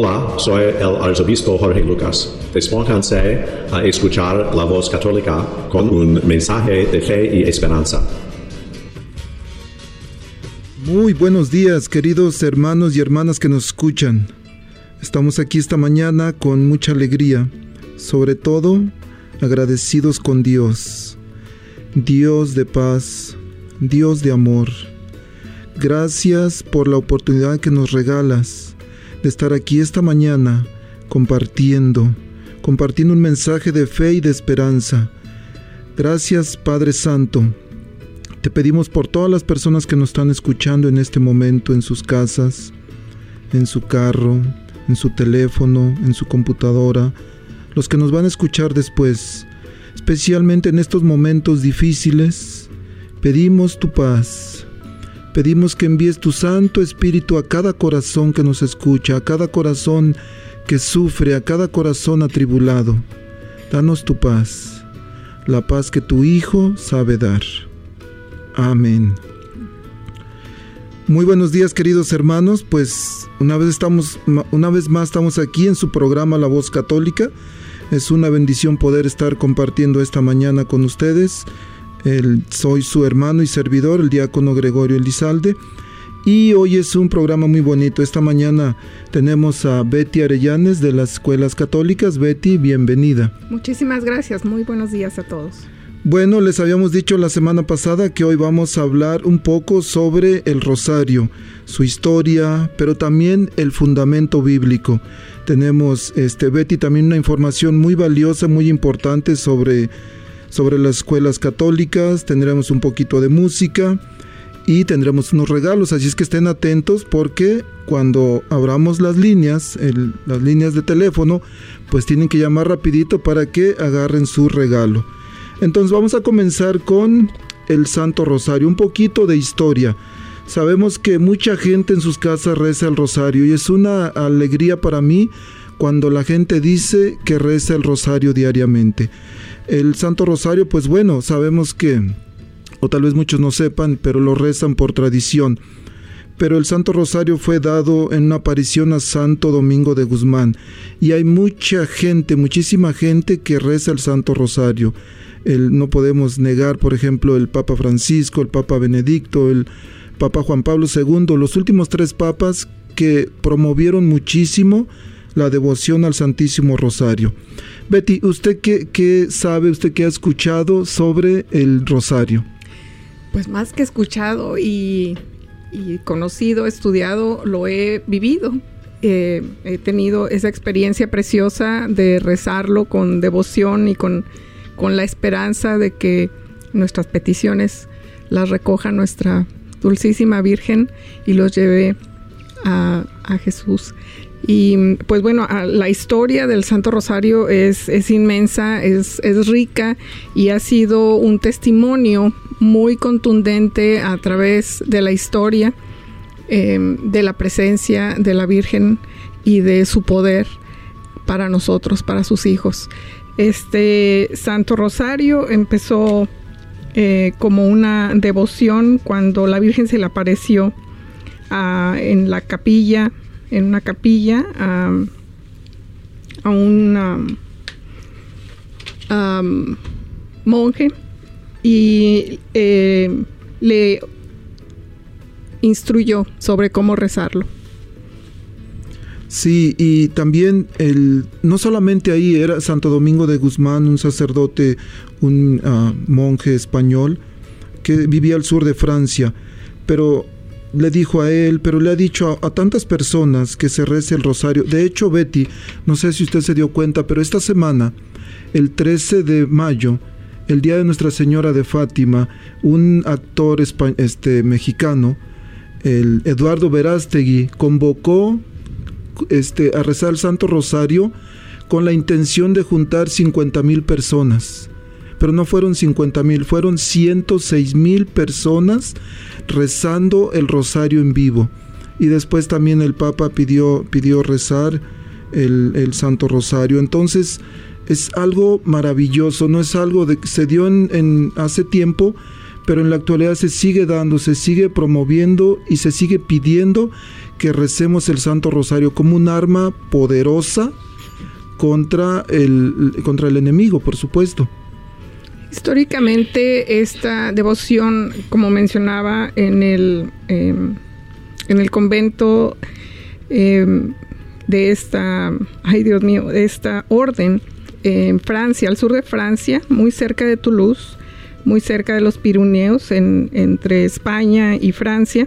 Hola, soy el arzobispo Jorge Lucas. Despónganse a escuchar la voz católica con un mensaje de fe y esperanza. Muy buenos días, queridos hermanos y hermanas que nos escuchan. Estamos aquí esta mañana con mucha alegría, sobre todo agradecidos con Dios. Dios de paz, Dios de amor. Gracias por la oportunidad que nos regalas de estar aquí esta mañana compartiendo, compartiendo un mensaje de fe y de esperanza. Gracias Padre Santo. Te pedimos por todas las personas que nos están escuchando en este momento en sus casas, en su carro, en su teléfono, en su computadora, los que nos van a escuchar después, especialmente en estos momentos difíciles, pedimos tu paz, Pedimos que envíes tu Santo Espíritu a cada corazón que nos escucha, a cada corazón que sufre, a cada corazón atribulado. Danos tu paz, la paz que tu Hijo sabe dar. Amén. Muy buenos días queridos hermanos, pues una vez estamos una vez más estamos aquí en su programa La Voz Católica. Es una bendición poder estar compartiendo esta mañana con ustedes soy su hermano y servidor, el diácono Gregorio Elizalde. Y hoy es un programa muy bonito. Esta mañana tenemos a Betty Arellanes de las Escuelas Católicas. Betty, bienvenida. Muchísimas gracias. Muy buenos días a todos. Bueno, les habíamos dicho la semana pasada que hoy vamos a hablar un poco sobre el rosario, su historia, pero también el fundamento bíblico. Tenemos, este, Betty, también una información muy valiosa, muy importante sobre sobre las escuelas católicas, tendremos un poquito de música y tendremos unos regalos, así es que estén atentos porque cuando abramos las líneas, las líneas de teléfono, pues tienen que llamar rapidito para que agarren su regalo. Entonces vamos a comenzar con el Santo Rosario, un poquito de historia. Sabemos que mucha gente en sus casas reza el rosario y es una alegría para mí cuando la gente dice que reza el rosario diariamente. El Santo Rosario, pues bueno, sabemos que, o tal vez muchos no sepan, pero lo rezan por tradición. Pero el Santo Rosario fue dado en una aparición a Santo Domingo de Guzmán. Y hay mucha gente, muchísima gente que reza el Santo Rosario. El, no podemos negar, por ejemplo, el Papa Francisco, el Papa Benedicto, el Papa Juan Pablo II, los últimos tres papas que promovieron muchísimo la devoción al Santísimo Rosario. Betty, ¿usted qué, sabe, usted qué ha escuchado sobre el Rosario? Pues más que escuchado y, conocido, estudiado, lo he vivido. Eh, he tenido esa experiencia preciosa de rezarlo con devoción y con, con la esperanza de que nuestras peticiones las recoja nuestra dulcísima Virgen y los lleve a, a Jesús. Y pues bueno, la historia del Santo Rosario es, inmensa, es, rica y ha sido un testimonio muy contundente a través de la historia em, de la presencia de la Virgen y de su poder para nosotros, para sus hijos. Este Santo Rosario empezó eh, como una devoción cuando la Virgen se le apareció ah, en la capilla en una capilla a un monje y eh, le instruyó sobre cómo rezarlo. Sí, y también el, no solamente ahí era Santo Domingo de Guzmán, un sacerdote, un ah, monje español que vivía al sur de Francia, pero le dijo a él, pero le ha dicho a, tantas personas que se rece el rosario. De hecho, Betty, no sé si usted se dio cuenta, pero esta semana, el 13 de mayo, el día de Nuestra Señora de Fátima, un actor este, mexicano, el Eduardo Verástegui, convocó este, a rezar el Santo Rosario con la intención de juntar 50 mil personas. Pero no fueron 50 mil, fueron 106 mil personas rezando el rosario en vivo. Y después también el Papa pidió, pidió rezar el, Santo Rosario. Entonces es algo maravilloso, no es algo de que se dio en, hace tiempo, pero en la actualidad se sigue dando, se sigue promoviendo y se sigue pidiendo que recemos el Santo Rosario como un arma poderosa contra el, contra el enemigo, por supuesto. Históricamente esta devoción, como mencionaba en el, em, en el convento em, de esta, ay Dios mío, de esta orden en Francia, al sur de Francia, muy cerca de Toulouse, muy cerca de los Pirineos, entre España y Francia,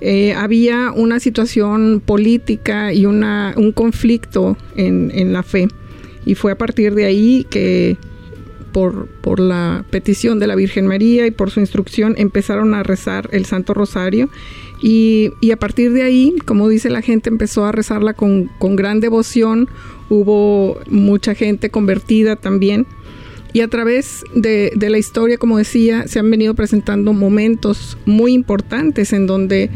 eh, había una situación política y una, un conflicto en, la fe. Y fue a partir de ahí que por, por, la petición de la Virgen María y por su instrucción empezaron a rezar el Santo Rosario. Y, a partir de ahí, como dice la gente, empezó a rezarla con, con gran devoción. Hubo mucha gente convertida también. Y a través de, de, la historia, como decía, se han venido presentando momentos muy importantes en donde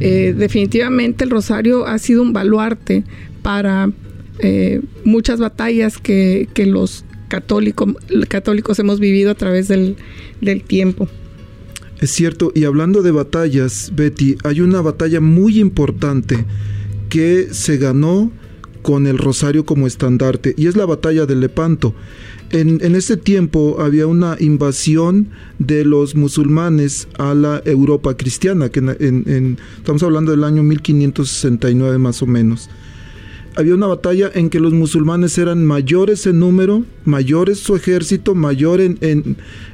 eh, definitivamente el rosario ha sido un baluarte para eh, muchas batallas que, los católicos, católicos hemos vivido a través del, del tiempo. Es cierto, y hablando de batallas, Betty, hay una batalla muy importante que se ganó con el rosario como estandarte, y es la batalla de Lepanto. En, en ese tiempo había una invasión de los musulmanes a la Europa cristiana, que en, estamos hablando del año 1569 más o menos. Había una batalla en que los musulmanes eran mayores en número, mayores su ejército, mayor en,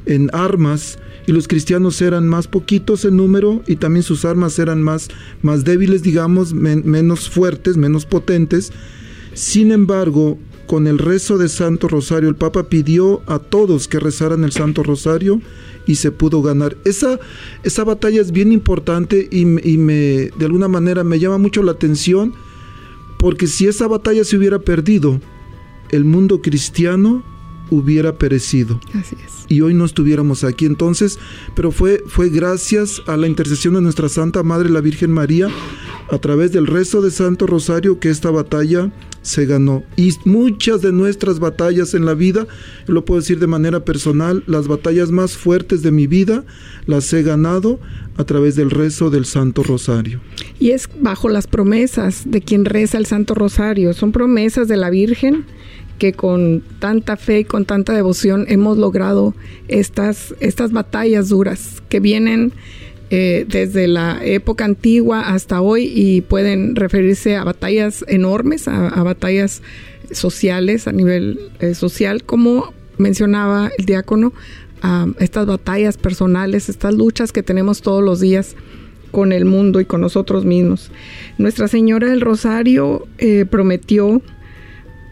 en armas, y los cristianos eran más poquitos en número y también sus armas eran más, más débiles, digamos, menos fuertes, menos potentes. Sin embargo, con el rezo de Santo Rosario, el Papa pidió a todos que rezaran el Santo Rosario y se pudo ganar. Esa, esa batalla es bien importante y, y me, de alguna manera me llama mucho la atención porque si esa batalla se hubiera perdido, el mundo cristiano hubiera perecido. Así es. Y hoy no estuviéramos aquí entonces, pero fue, fue gracias a la intercesión de nuestra Santa Madre la Virgen María, a través del rezo de Santo Rosario, que esta batalla se ganó. Y muchas de nuestras batallas en la vida, lo puedo decir de manera personal, las batallas más fuertes de mi vida las he ganado a través del rezo del Santo Rosario. Y es bajo las promesas de quien reza el Santo Rosario, son promesas de la Virgen que con tanta fe y con tanta devoción hemos logrado estas, estas batallas duras que vienen eh, desde la época antigua hasta hoy y pueden referirse a batallas enormes, a, batallas sociales, a nivel eh, social, como mencionaba el diácono, estas batallas personales, estas luchas que tenemos todos los días con el mundo y con nosotros mismos. Nuestra Señora del Rosario eh, prometió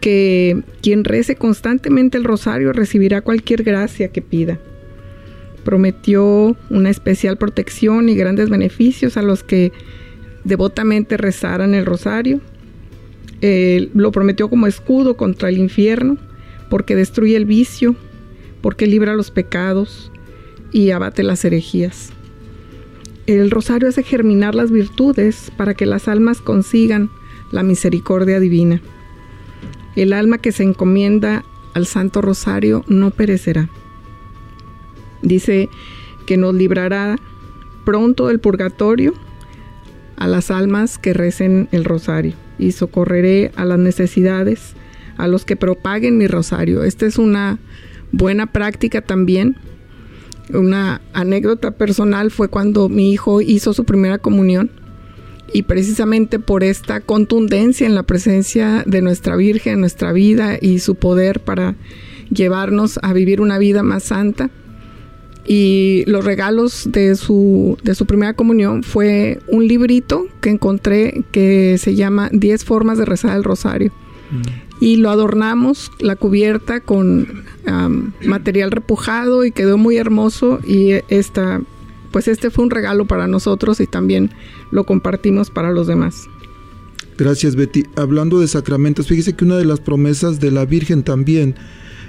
que quien rece constantemente el rosario recibirá cualquier gracia que pida. Prometió una especial protección y grandes beneficios a los que devotamente rezaran el rosario. lo prometió como escudo contra el infierno, porque destruye el vicio, porque libra los pecados y abate las herejías. El rosario hace germinar las virtudes para que las almas consigan la misericordia divina. El alma que se encomienda al Santo Rosario no perecerá. Dice que nos librará pronto del purgatorio a las almas que recen el rosario y socorreré a las necesidades, a los que propaguen mi rosario. Esta es una buena práctica también. Una anécdota personal fue cuando mi hijo hizo su primera comunión y precisamente por esta contundencia en la presencia de nuestra Virgen, nuestra vida y su poder para llevarnos a vivir una vida más santa. Y los regalos de su, de su primera comunión fue un librito que encontré que se llama 10 formas de rezar el rosario. Mm. Y lo adornamos, la cubierta, con material repujado y quedó muy hermoso. Y esta pues este fue un regalo para nosotros y también lo compartimos para los demás. Gracias, Betty. Hablando de sacramentos, fíjese que una de las promesas de la Virgen también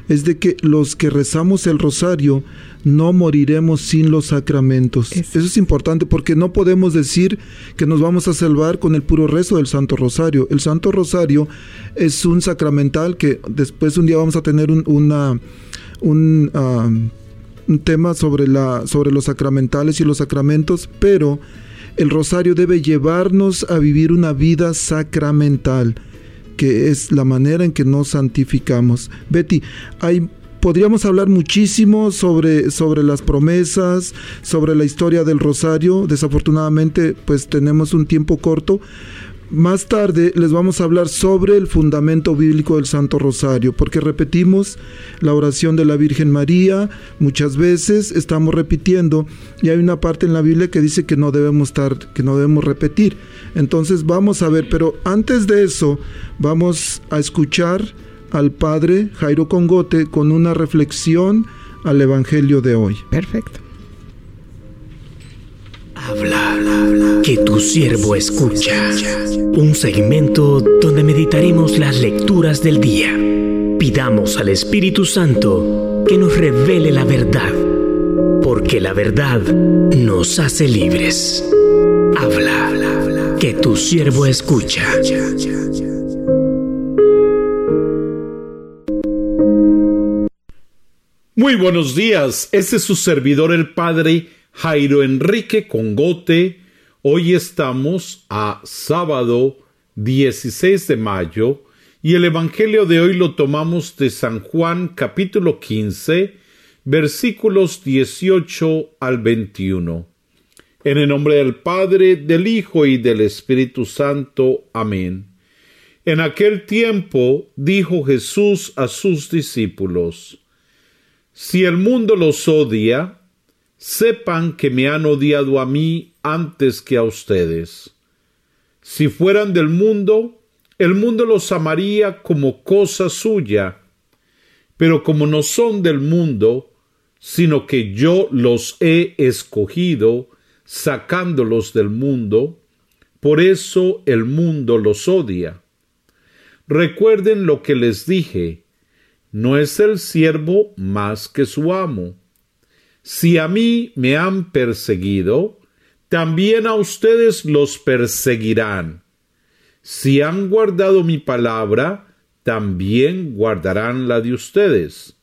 es de que los que rezamos el rosario no moriremos sin los sacramentos. Eso. es importante porque no podemos decir que nos vamos a salvar con el puro rezo del Santo Rosario. El Santo Rosario es un sacramental que después un día vamos a tener un, una, un, un tema sobre, la, sobre los sacramentales y los sacramentos, pero el rosario debe llevarnos a vivir una vida sacramental que es la manera en que nos santificamos. Betty, hay podríamos hablar muchísimo sobre, sobre las promesas, sobre la historia del rosario. Desafortunadamente, pues tenemos un tiempo corto, más tarde les vamos a hablar sobre el fundamento bíblico del Santo Rosario, porque repetimos la oración de la Virgen María, muchas veces estamos repitiendo y hay una parte en la Biblia que dice que no debemos estar, que no debemos repetir. Entonces vamos a ver, pero antes de eso vamos a escuchar al Padre Jairo Congote con una reflexión al Evangelio de hoy. Perfecto. Habla, que tu siervo escucha. Un segmento donde meditaremos las lecturas del día. Pidamos al Espíritu Santo que nos revele la verdad, porque la verdad nos hace libres. Habla, que tu siervo escucha. Muy buenos días, este es su servidor el Padre Jairo Enrique Congote. Hoy estamos a sábado 16 de mayo y el Evangelio de hoy lo tomamos de San Juan capítulo 15 versículos 18 al 21. En el nombre del Padre, del Hijo y del Espíritu Santo. Amén. En aquel tiempo dijo Jesús a sus discípulos, Si el mundo los odia, sepan que me han odiado a mí antes que a ustedes. Si fueran del mundo, el mundo los amaría como cosa suya, pero como no son del mundo, sino que yo los he escogido, sacándolos del mundo, por eso el mundo los odia. Recuerden lo que les dije, no es el siervo más que su amo si a mí me han perseguido, también a ustedes los perseguirán. Si han guardado mi palabra, también guardarán la de ustedes.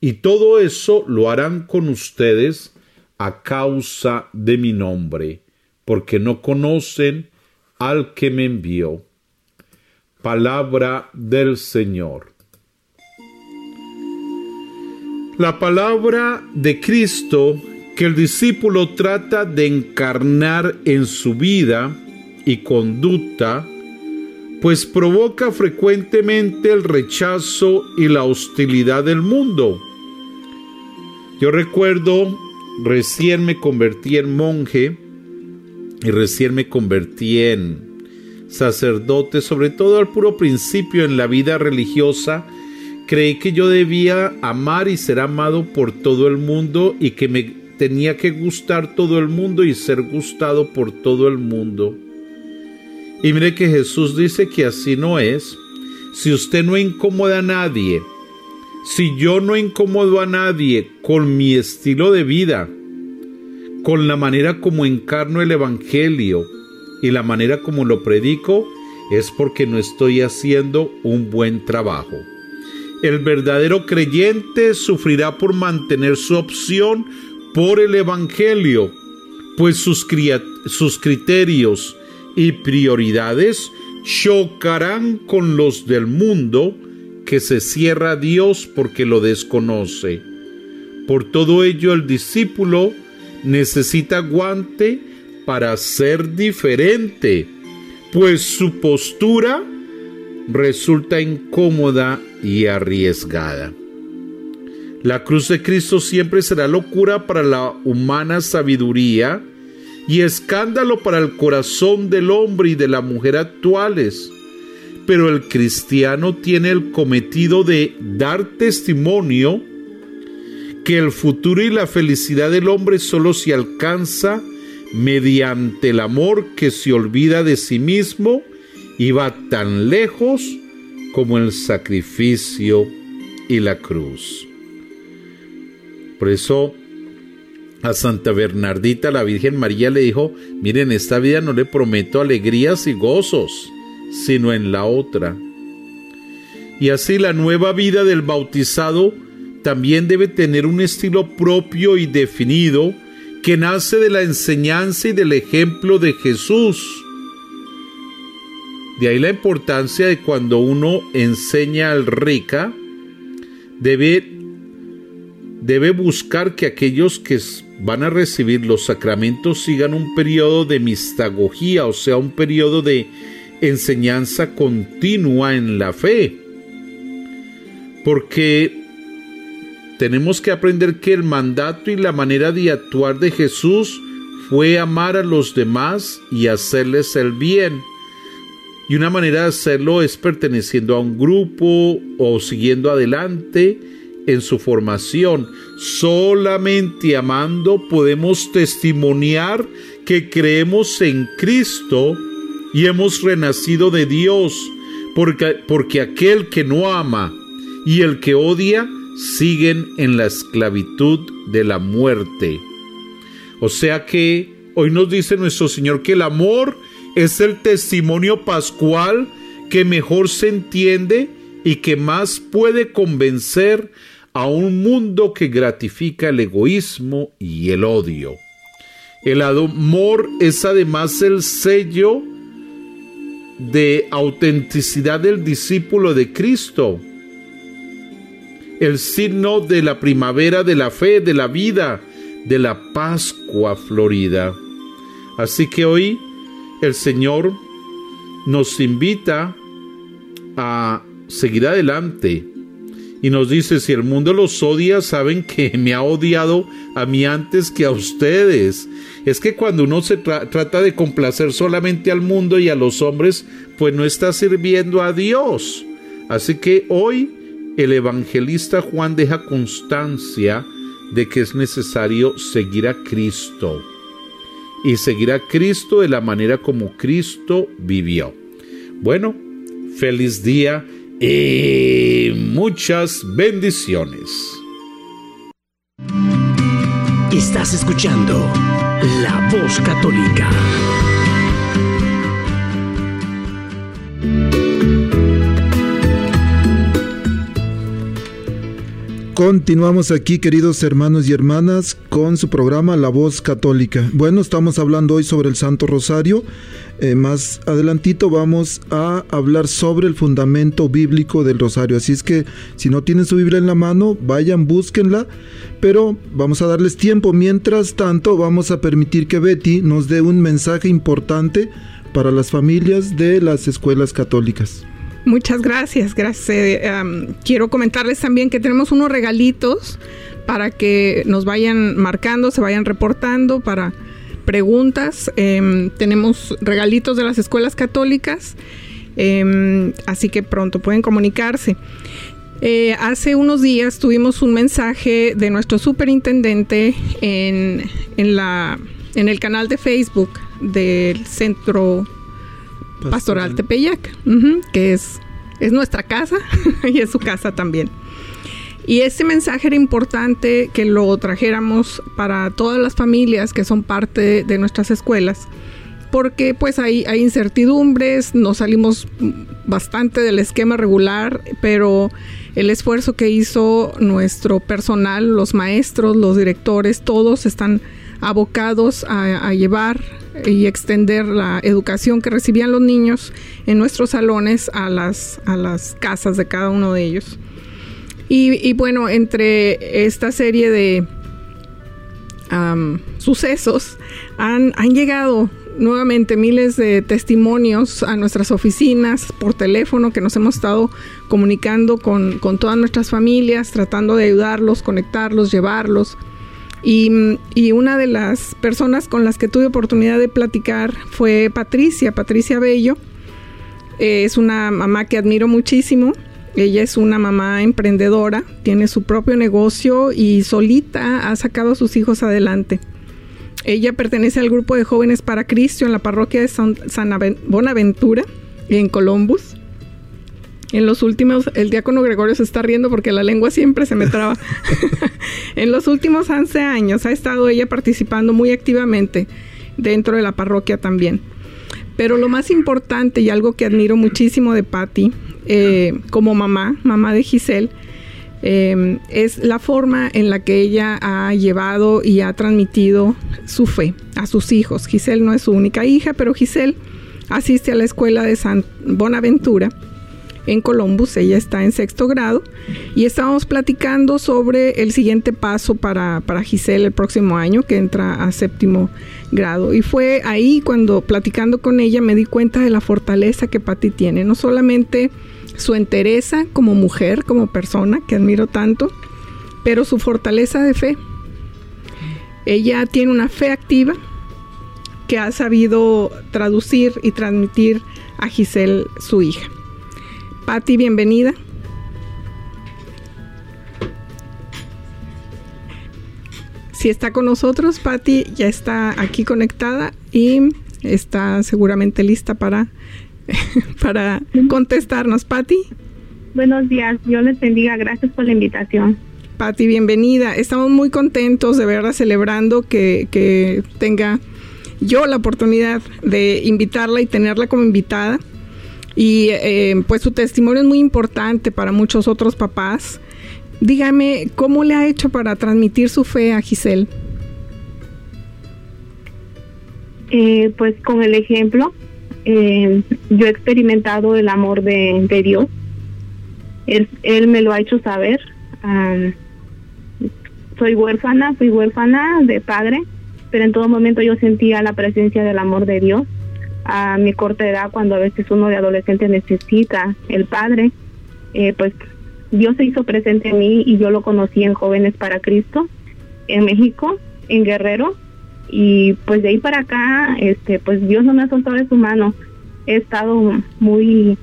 Y todo eso lo harán con ustedes a causa de mi nombre, porque no conocen al que me envió. Palabra del Señor. La palabra de Cristo que el discípulo trata de encarnar en su vida y conducta, pues provoca frecuentemente el rechazo y la hostilidad del mundo. Yo recuerdo, recién me convertí en monje y recién me convertí en sacerdote, sobre todo al puro principio en la vida religiosa, Creí que yo debía amar y ser amado por todo el mundo y que me tenía que gustar todo el mundo y ser gustado por todo el mundo. Y mire que Jesús dice que así no es. Si usted no incomoda a nadie, si yo no incomodo a nadie con mi estilo de vida, con la manera como encarno el Evangelio y la manera como lo predico, es porque no estoy haciendo un buen trabajo. El verdadero creyente sufrirá por mantener su opción por el Evangelio, pues sus, sus criterios y prioridades chocarán con los del mundo que se cierra a Dios porque lo desconoce. Por todo ello el discípulo necesita guante para ser diferente, pues su postura resulta incómoda y arriesgada. La cruz de Cristo siempre será locura para la humana sabiduría y escándalo para el corazón del hombre y de la mujer actuales. Pero el cristiano tiene el cometido de dar testimonio que el futuro y la felicidad del hombre solo se alcanza mediante el amor que se olvida de sí mismo iba tan lejos como el sacrificio y la cruz. Por eso a Santa Bernardita, la Virgen María le dijo, miren, esta vida no le prometo alegrías y gozos, sino en la otra. Y así la nueva vida del bautizado también debe tener un estilo propio y definido que nace de la enseñanza y del ejemplo de Jesús. De ahí la importancia de cuando uno enseña al rica, debe, debe buscar que aquellos que van a recibir los sacramentos sigan un periodo de mistagogía, o sea, un periodo de enseñanza continua en la fe. Porque tenemos que aprender que el mandato y la manera de actuar de Jesús fue amar a los demás y hacerles el bien. Y una manera de hacerlo es perteneciendo a un grupo o siguiendo adelante en su formación. Solamente amando podemos testimoniar que creemos en Cristo y hemos renacido de Dios, porque, porque aquel que no ama y el que odia siguen en la esclavitud de la muerte. O sea que hoy nos dice nuestro Señor que el amor es el testimonio pascual que mejor se entiende y que más puede convencer a un mundo que gratifica el egoísmo y el odio. El amor es además el sello de autenticidad del discípulo de Cristo el signo de la primavera de la fe, de la vida, de la Pascua florida. Así que hoy el Señor nos invita a seguir adelante y nos dice, si el mundo los odia, saben que me ha odiado a mí antes que a ustedes. Es que cuando uno se trata de complacer solamente al mundo y a los hombres, pues no está sirviendo a Dios. Así que hoy el evangelista Juan deja constancia de que es necesario seguir a Cristo y seguir a Cristo de la manera como Cristo vivió. Bueno, feliz día y muchas bendiciones. Estás escuchando La Voz Católica. Continuamos aquí, queridos hermanos y hermanas, con su programa La Voz Católica. Bueno, estamos hablando hoy sobre el Santo Rosario. Eh, más adelantito vamos a hablar sobre el fundamento bíblico del Rosario. Así es que si no tienen su Biblia en la mano, vayan, búsquenla. Pero vamos a darles tiempo. Mientras tanto, vamos a permitir que Betty nos dé un mensaje importante para las familias de las escuelas católicas. Muchas gracias, gracias. Eh, quiero comentarles también que tenemos unos regalitos para que nos vayan marcando, se vayan reportando para preguntas. Em, tenemos regalitos de las escuelas católicas, em, así que pronto pueden comunicarse. Eh, hace unos días tuvimos un mensaje de nuestro superintendente en, en, la, en el canal de Facebook del Centro Pastoral Tepeyac, que es, es nuestra casa y es su casa también. Y ese mensaje era importante que lo trajéramos para todas las familias que son parte de nuestras escuelas, porque pues hay, hay incertidumbres, nos salimos bastante del esquema regular, pero el esfuerzo que hizo nuestro personal, los maestros, los directores, todos están abocados a, llevar y extender la educación que recibían los niños en nuestros salones a las, a las casas de cada uno de ellos. Y, bueno, entre esta serie de sucesos han, han llegado nuevamente miles de testimonios a nuestras oficinas por teléfono que nos hemos estado comunicando con, con todas nuestras familias, tratando de ayudarlos, conectarlos, llevarlos. Y, una de las personas con las que tuve oportunidad de platicar fue Patricia, Patricia Bello. Eh, es una mamá que admiro muchísimo. Ella es una mamá emprendedora, tiene su propio negocio y solita ha sacado a sus hijos adelante. Ella pertenece al grupo de jóvenes para Cristo en la parroquia de San, Bonaventura en Columbus. En los últimos, el diácono Gregorio se está riendo porque la lengua siempre se me traba. en los últimos 11 años ha estado ella participando muy activamente dentro de la parroquia también. Pero lo más importante y algo que admiro muchísimo de Patty, eh, como mamá, mamá de Giselle, eh, es la forma en la que ella ha llevado y ha transmitido su fe a sus hijos. Giselle no es su única hija, pero Giselle asiste a la escuela de San Bonaventura en Columbus, ella está en sexto grado y estábamos platicando sobre el siguiente paso para, para Giselle el próximo año que entra a séptimo grado y fue ahí cuando platicando con ella me di cuenta de la fortaleza que Patti tiene, no solamente su entereza como mujer, como persona, que admiro tanto, pero su fortaleza de fe. Ella tiene una fe activa que ha sabido traducir y transmitir a Giselle, su hija. Patti, bienvenida. Si está con nosotros, Patti ya está aquí conectada y está seguramente lista para, para contestarnos. Patti. Buenos días, Dios les bendiga, gracias por la invitación. Patti, bienvenida. Estamos muy contentos de verla celebrando que, que tenga yo la oportunidad de invitarla y tenerla como invitada y eh, pues su testimonio es muy importante para muchos otros papás. Dígame, ¿cómo le ha hecho para transmitir su fe a Giselle? Eh, pues con el ejemplo, eh, yo he experimentado el amor de, Dios. Él, él, me lo ha hecho saber. soy huérfana, fui huérfana de padre, pero en todo momento yo sentía la presencia del amor de Dios a mi corta edad, cuando a veces uno de adolescente necesita el padre, eh, pues Dios se hizo presente en mí y yo lo conocí en Jóvenes para Cristo, en México, en Guerrero, y pues de ahí para acá, este, pues Dios no me ha soltado de su mano. He estado muy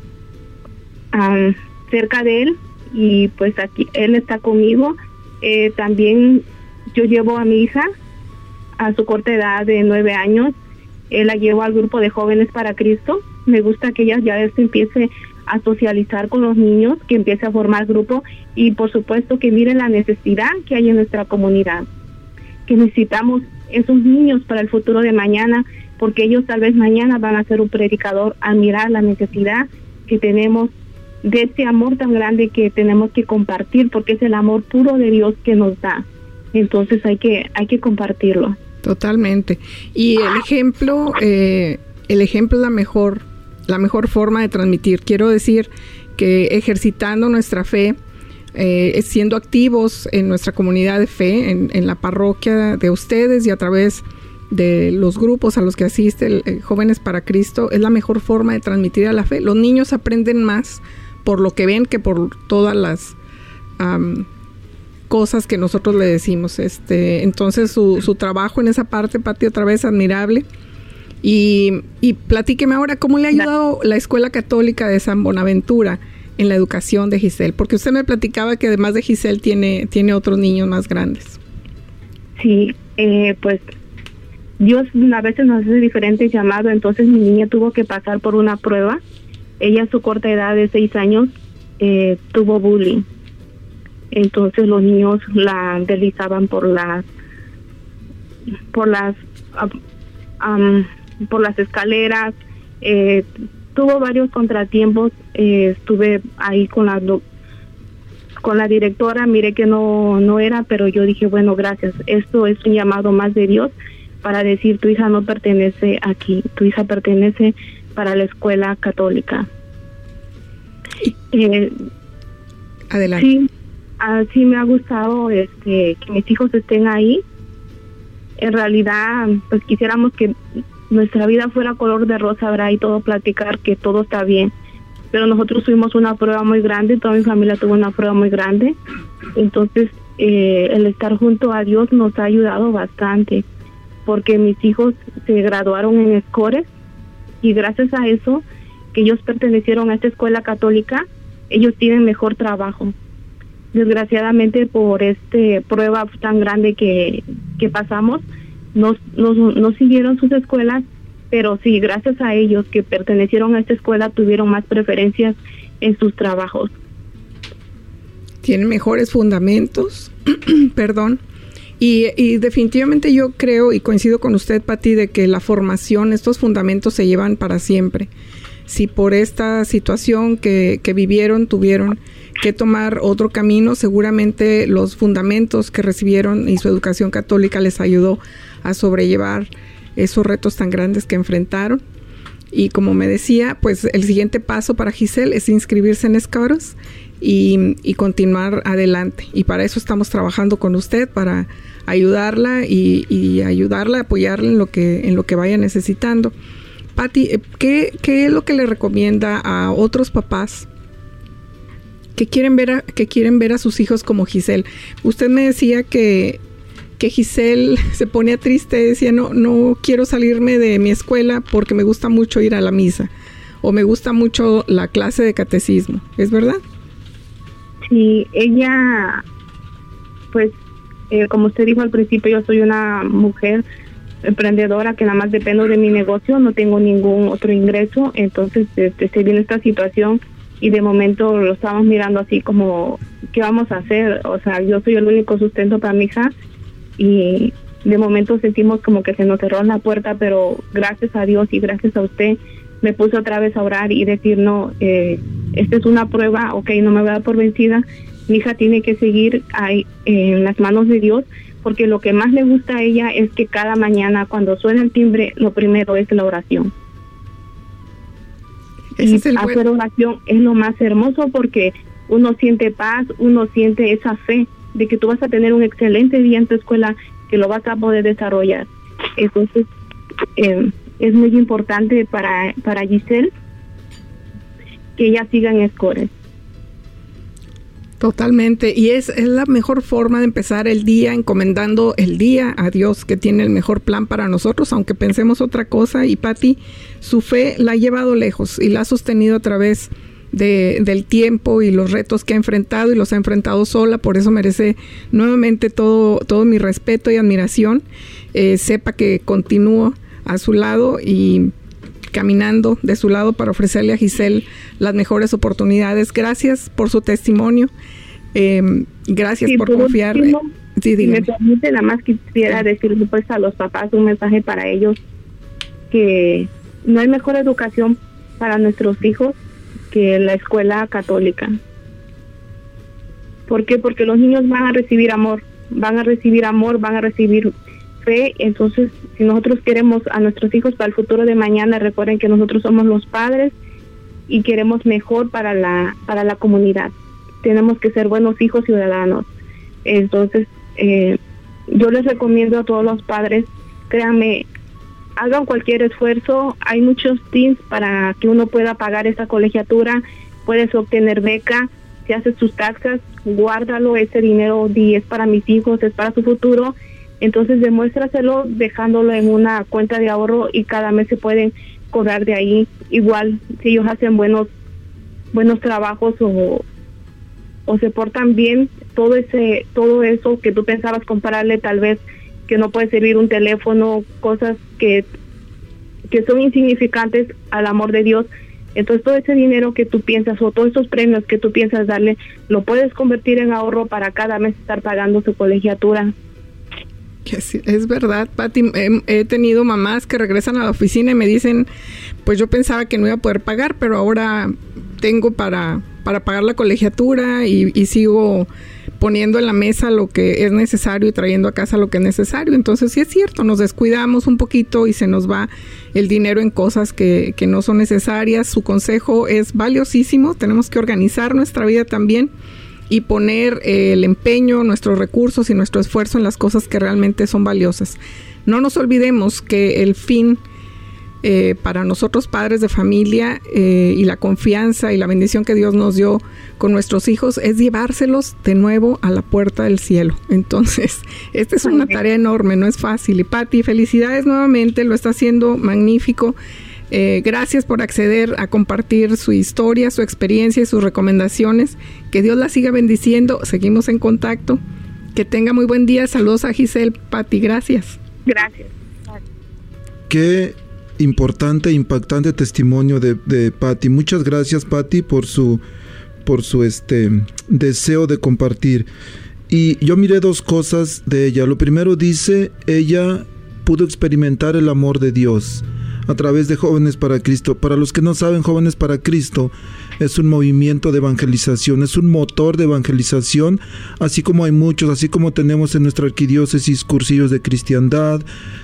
cerca de él y pues aquí él está conmigo. Eh, también yo llevo a mi hija a su corta edad de nueve años él la llevo al grupo de jóvenes para Cristo. Me gusta que ella ya se empiece a socializar con los niños, que empiece a formar grupo y por supuesto que mire la necesidad que hay en nuestra comunidad, que necesitamos esos niños para el futuro de mañana, porque ellos tal vez mañana van a ser un predicador a mirar la necesidad que tenemos de ese amor tan grande que tenemos que compartir, porque es el amor puro de Dios que nos da. Entonces hay que hay que compartirlo. Totalmente. Y el ejemplo, eh, el ejemplo es la mejor, la mejor forma de transmitir. Quiero decir que ejercitando nuestra fe, eh, siendo activos en nuestra comunidad de fe, en, la parroquia de ustedes y a través de los grupos a los que asisten eh, Jóvenes para Cristo, es la mejor forma de transmitir a la fe. Los niños aprenden más por lo que ven que por todas las cosas que nosotros le decimos. Este, entonces su, su trabajo en esa parte, Pati, otra vez admirable. Y, y platíqueme ahora cómo le ha ayudado la Escuela Católica de San Bonaventura en la educación de Giselle, porque usted me platicaba que además de Giselle tiene, tiene otros niños más grandes. Sí, eh, pues Dios a veces nos hace diferentes llamados, entonces mi niña tuvo que pasar por una prueba. Ella a su corta edad de seis años eh, tuvo bullying entonces los niños la deslizaban por las por las por las escaleras. Eh, tuvo varios contratiempos. Eh, estuve ahí con la con la directora miré que no no era pero yo dije bueno gracias. Esto es un llamado más de Dios para decir tu hija no pertenece aquí tu hija pertenece para la escuela católica eh, adelante. sí así me ha gustado este que mis hijos estén ahí. En realidad, pues quisiéramos que nuestra vida fuera color de rosa, ¿verdad? Y todo platicar que todo está bien. Pero nosotros tuvimos una prueba muy grande, toda mi familia tuvo una prueba muy grande. Entonces, eh, el estar junto a Dios nos ha ayudado bastante, porque mis hijos se graduaron en escores y gracias a eso, que ellos pertenecieron a esta escuela católica, ellos tienen mejor trabajo desgraciadamente por este prueba tan grande que, que pasamos, nos, nos, siguieron sus escuelas pero sí, gracias a ellos que pertenecieron a esta escuela tuvieron más preferencias en sus trabajos. Tienen mejores fundamentos, perdón. Y, y, definitivamente yo creo y coincido con usted, Pati, de que la formación, estos fundamentos se llevan para siempre. Si por esta situación que, que vivieron tuvieron que tomar otro camino, seguramente los fundamentos que recibieron y su educación católica les ayudó a sobrellevar esos retos tan grandes que enfrentaron. Y como me decía, pues el siguiente paso para Giselle es inscribirse en Scouts y, y, continuar adelante. Y para eso estamos trabajando con usted, para ayudarla y, y, ayudarla, apoyarla en lo que, en lo que vaya necesitando. Patti, eh, ¿qué, ¿qué es lo que le recomienda a otros papás que quieren ver a, que quieren ver a sus hijos como Giselle? Usted me decía que que Giselle se ponía triste, decía, no, no quiero salirme de mi escuela porque me gusta mucho ir a la misa o me gusta mucho la clase de catecismo, ¿es verdad? Sí, ella, pues, eh, como usted dijo al principio, yo soy una mujer emprendedora que nada más dependo de mi negocio, no tengo ningún otro ingreso, entonces este, se viene esta situación y de momento lo estamos mirando así como, ¿qué vamos a hacer? O sea, yo soy el único sustento para mi hija y de momento sentimos como que se nos cerró la puerta, pero gracias a Dios y gracias a usted me puse otra vez a orar y decir, no, eh, esta es una prueba, ok, no me voy a dar por vencida, mi hija tiene que seguir ahí en las manos de Dios, porque lo que más le gusta a ella es que cada mañana cuando suena el timbre, lo primero es la oración. Y hacer oración es lo más hermoso porque uno siente paz, uno siente esa fe de que tú vas a tener un excelente día en tu escuela, que lo vas a poder desarrollar. Entonces, eh, es muy importante para, para Giselle que ella siga en Escores. Totalmente, y es, es la mejor forma de empezar el día encomendando el día a Dios que tiene el mejor plan para nosotros, aunque pensemos otra cosa. Y Patti, su fe la ha llevado lejos y la ha sostenido a través de de, del tiempo y los retos que ha enfrentado y los ha enfrentado sola, por eso merece nuevamente todo, todo mi respeto y admiración. Eh, sepa que continúo a su lado y caminando de su lado para ofrecerle a Giselle las mejores oportunidades. Gracias por su testimonio. Em, gracias por, confiar. si me permite, nada más quisiera decirle pues a los papás un mensaje para ellos que no hay mejor educación para nuestros hijos que la escuela católica. ¿Por qué? Porque los niños van a recibir amor, van a recibir amor, van a recibir fe. Entonces, si nosotros queremos a nuestros hijos para el futuro de mañana, recuerden que nosotros somos los padres y queremos mejor para la, para la comunidad. Tenemos que ser buenos hijos ciudadanos. Entonces, eh, yo les recomiendo a todos los padres, créanme, hagan cualquier esfuerzo. Hay muchos teams para que uno pueda pagar esa colegiatura. Puedes obtener beca. Si haces tus taxas, guárdalo. Ese dinero es para mis hijos, es para su futuro. Entonces demuéstraselo dejándolo en una cuenta de ahorro y cada mes se pueden cobrar de ahí. Igual, si ellos hacen buenos buenos trabajos o, o se portan bien, todo ese todo eso que tú pensabas comprarle tal vez que no puede servir un teléfono, cosas que, que son insignificantes al amor de Dios. Entonces todo ese dinero que tú piensas o todos esos premios que tú piensas darle, lo puedes convertir en ahorro para cada mes estar pagando su colegiatura. Es verdad, Pati. He, tenido mamás que regresan a la oficina y me dicen, pues yo pensaba que no iba a poder pagar, pero ahora tengo para, para pagar la colegiatura y, y sigo poniendo en la mesa lo que es necesario y trayendo a casa lo que es necesario. Entonces sí es cierto, nos descuidamos un poquito y se nos va el dinero en cosas que, que no son necesarias. Su consejo es valiosísimo, tenemos que organizar nuestra vida también y poner eh, el empeño, nuestros recursos y nuestro esfuerzo en las cosas que realmente son valiosas. No nos olvidemos que el fin eh, para nosotros padres de familia eh, y la confianza y la bendición que Dios nos dio con nuestros hijos es llevárselos de nuevo a la puerta del cielo. Entonces, esta es una tarea enorme, no es fácil. Y Patti, felicidades nuevamente, lo está haciendo magnífico. Eh, gracias por acceder a compartir su historia, su experiencia y sus recomendaciones. Que Dios la siga bendiciendo. Seguimos en contacto. Que tenga muy buen día. Saludos a Giselle, Patti. Gracias. Gracias. Qué importante e impactante testimonio de, de Patti. Muchas gracias, Patti, por su, por su este, deseo de compartir. Y yo miré dos cosas de ella. Lo primero dice, ella pudo experimentar el amor de Dios a través de Jóvenes para Cristo. Para los que no saben, Jóvenes para Cristo es un movimiento de evangelización, es un motor de evangelización, así como hay muchos, así como tenemos en nuestra arquidiócesis cursillos de cristiandad,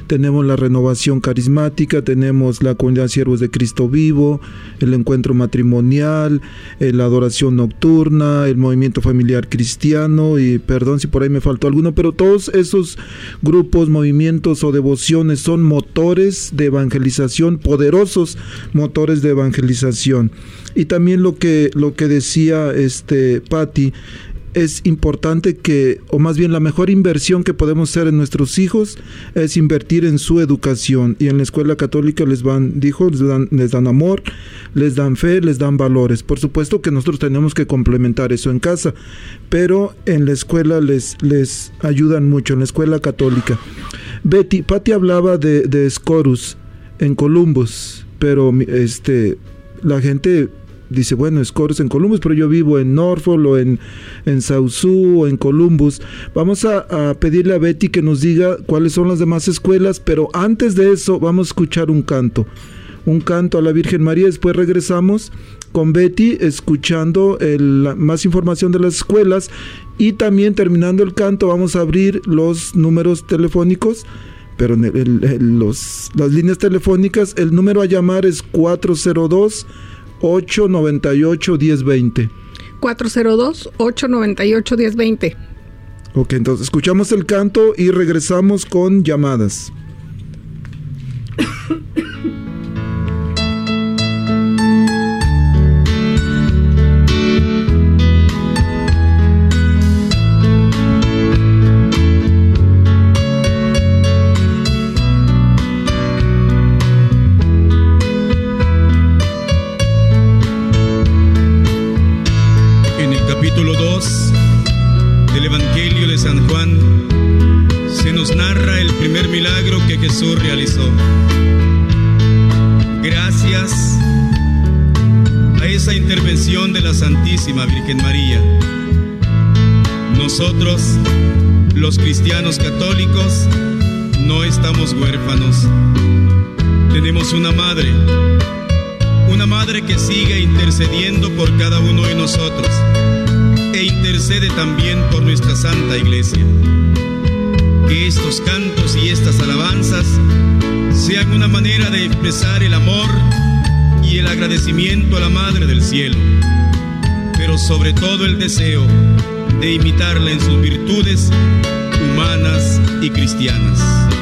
tenemos la renovación carismática, tenemos la comunidad siervos de Cristo vivo, el encuentro matrimonial, eh, la adoración nocturna, el movimiento familiar cristiano, y perdón si por ahí me faltó alguno, pero todos esos grupos, movimientos o devociones son motores de evangelización, poderosos motores de evangelización. Y también lo que, lo que decía este Patty, es importante que, o más bien la mejor inversión que podemos hacer en nuestros hijos es invertir en su educación. Y en la escuela católica les van, dijo, les dan, amor, les dan fe, les dan valores. Por supuesto que nosotros tenemos que complementar eso en casa, pero en la escuela les, les ayudan mucho, en la escuela católica. Betty, Patty hablaba de, de Scorus en Columbus, pero este, la gente dice, bueno, Scores en Columbus, pero yo vivo en Norfolk o en, en o en Columbus. Vamos a, pedirle a Betty que nos diga cuáles son las demás escuelas, pero antes de eso vamos a escuchar un canto. Un canto a la Virgen María, después regresamos con Betty escuchando el, más información de las escuelas y también terminando el canto vamos a abrir los números telefónicos pero los, las líneas telefónicas el número a llamar es 402 898 1020. 402 898 1020. Ok, entonces escuchamos el canto y regresamos con llamadas. católicos, no estamos huérfanos. Tenemos una madre, una madre que sigue intercediendo por cada uno de nosotros e intercede también por nuestra Santa Iglesia que estos cantos y estas alabanzas sean una manera de expresar el amor y el agradecimiento a la Madre del Cielo, pero sobre todo el deseo de imitarla en sus virtudes humanas y cristianas.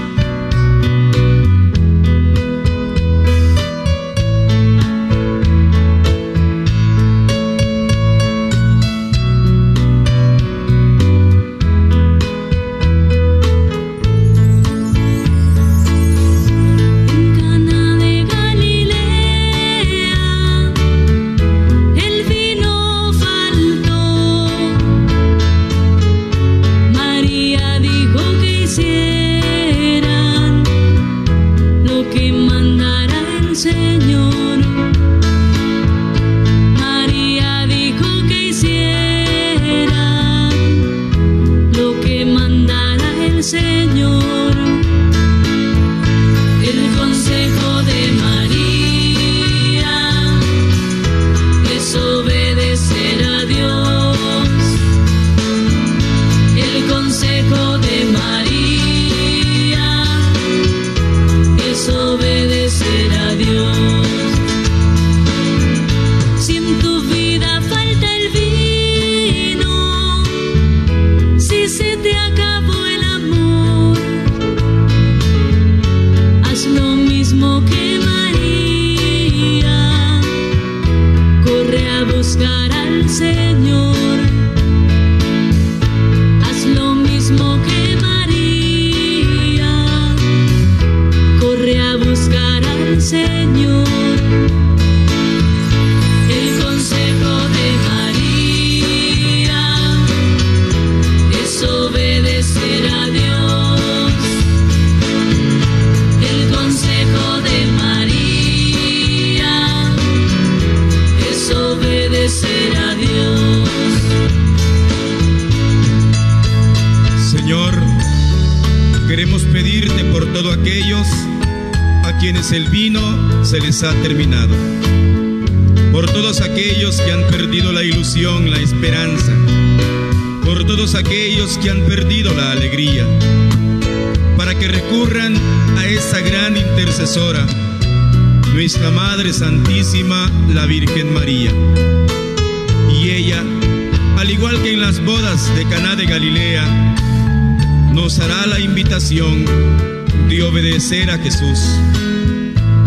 De obedecer a Jesús.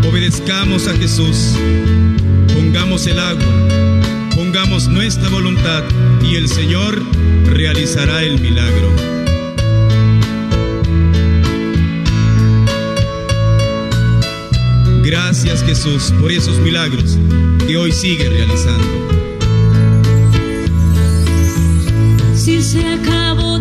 Obedezcamos a Jesús, pongamos el agua, pongamos nuestra voluntad y el Señor realizará el milagro. Gracias Jesús por esos milagros que hoy sigue realizando. Si se acabó